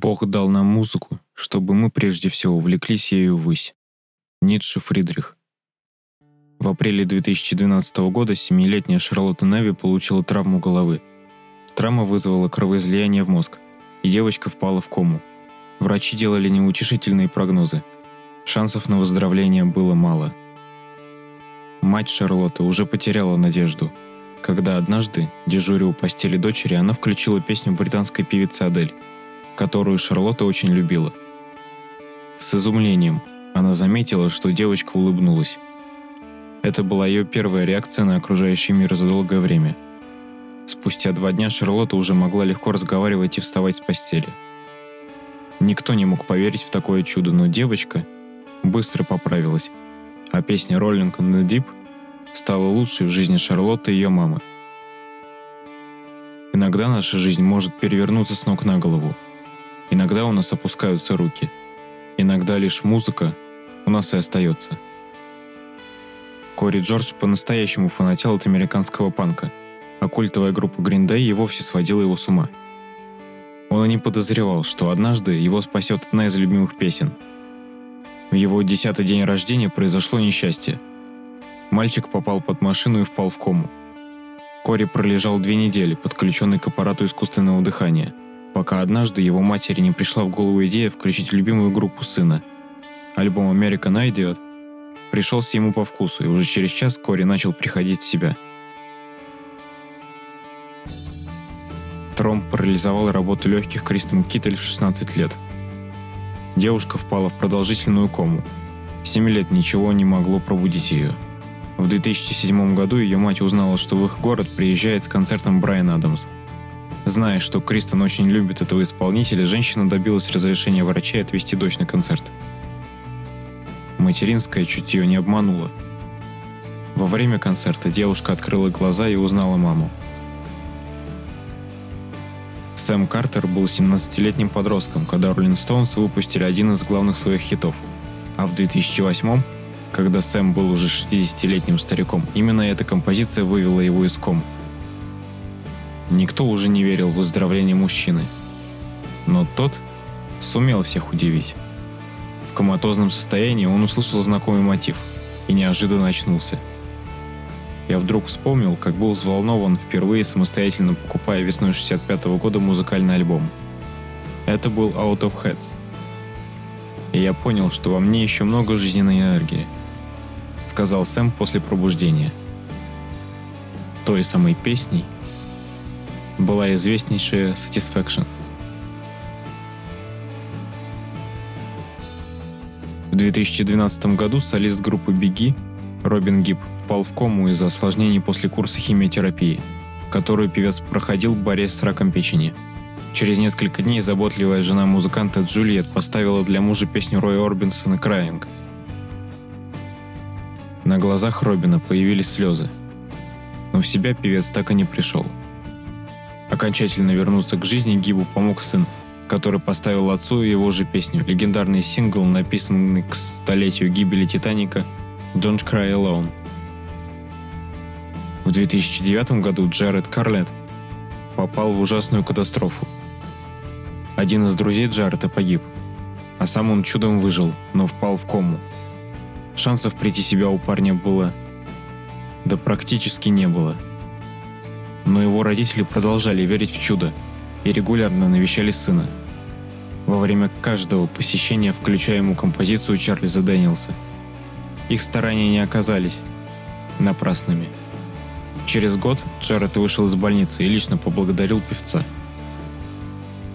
Бог дал нам музыку, чтобы мы прежде всего увлеклись ею ввысь. Ницше Фридрих. В апреле 2012 года семилетняя Шарлотта Неви получила травму головы. Травма вызвала кровоизлияние в мозг, и девочка впала в кому. Врачи делали неутешительные прогнозы. Шансов на выздоровление было мало. Мать Шарлотты уже потеряла надежду, когда однажды, дежуря у постели дочери, она включила песню британской певицы Адель – которую Шарлотта очень любила. С изумлением она заметила, что девочка улыбнулась. Это была ее первая реакция на окружающий мир за долгое время. Спустя два дня Шарлотта уже могла легко разговаривать и вставать с постели. Никто не мог поверить в такое чудо, но девочка быстро поправилась, а песня «Rolling on the Deep» стала лучшей в жизни Шарлотты и ее мамы. Иногда наша жизнь может перевернуться с ног на голову – Иногда у нас опускаются руки. Иногда лишь музыка у нас и остается. Кори Джордж по-настоящему фанател от американского панка, а культовая группа Green Day и вовсе сводила его с ума. Он и не подозревал, что однажды его спасет одна из любимых песен. В его десятый день рождения произошло несчастье. Мальчик попал под машину и впал в кому. Кори пролежал две недели, подключенный к аппарату искусственного дыхания – пока однажды его матери не пришла в голову идея включить любимую группу сына. Альбом «American Idiot» пришелся ему по вкусу, и уже через час Кори начал приходить в себя. Тромб парализовал работу легких Кристен Киттель в 16 лет. Девушка впала в продолжительную кому. Семь лет ничего не могло пробудить ее. В 2007 году ее мать узнала, что в их город приезжает с концертом Брайан Адамс – Зная, что Кристен очень любит этого исполнителя, женщина добилась разрешения врачей отвезти дочь на концерт. Материнское чутье не обмануло. Во время концерта девушка открыла глаза и узнала маму. Сэм Картер был 17-летним подростком, когда Rolling Stones выпустили один из главных своих хитов. А в 2008 когда Сэм был уже 60-летним стариком, именно эта композиция вывела его из ком – Никто уже не верил в выздоровление мужчины. Но тот сумел всех удивить. В коматозном состоянии он услышал знакомый мотив и неожиданно очнулся. Я вдруг вспомнил, как был взволнован впервые самостоятельно покупая весной 65 -го года музыкальный альбом. Это был Out of Heads. И я понял, что во мне еще много жизненной энергии, сказал Сэм после пробуждения. Той самой песней, была известнейшая Satisfaction. В 2012 году солист группы Беги Робин Гиб впал в кому из-за осложнений после курса химиотерапии, которую певец проходил, борясь с раком печени. Через несколько дней заботливая жена музыканта Джульет поставила для мужа песню Роя Орбинсона «Crying». На глазах Робина появились слезы. Но в себя певец так и не пришел – Окончательно вернуться к жизни Гибу помог сын, который поставил отцу его же песню, легендарный сингл, написанный к столетию гибели Титаника «Don't Cry Alone». В 2009 году Джаред Карлет попал в ужасную катастрофу. Один из друзей Джареда погиб, а сам он чудом выжил, но впал в кому. Шансов прийти себя у парня было... Да практически не было – но его родители продолжали верить в чудо и регулярно навещали сына. Во время каждого посещения включая ему композицию Чарльза Дэнилса. Их старания не оказались напрасными. Через год Джаред вышел из больницы и лично поблагодарил певца.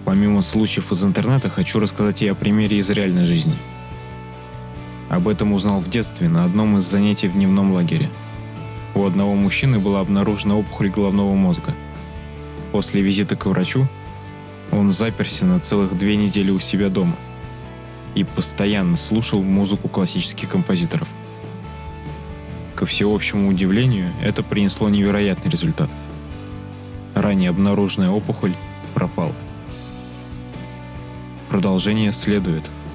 Помимо случаев из интернета, хочу рассказать и о примере из реальной жизни. Об этом узнал в детстве на одном из занятий в дневном лагере – у одного мужчины была обнаружена опухоль головного мозга. После визита к врачу он заперся на целых две недели у себя дома и постоянно слушал музыку классических композиторов. Ко всеобщему удивлению, это принесло невероятный результат. Ранее обнаруженная опухоль пропала. Продолжение следует –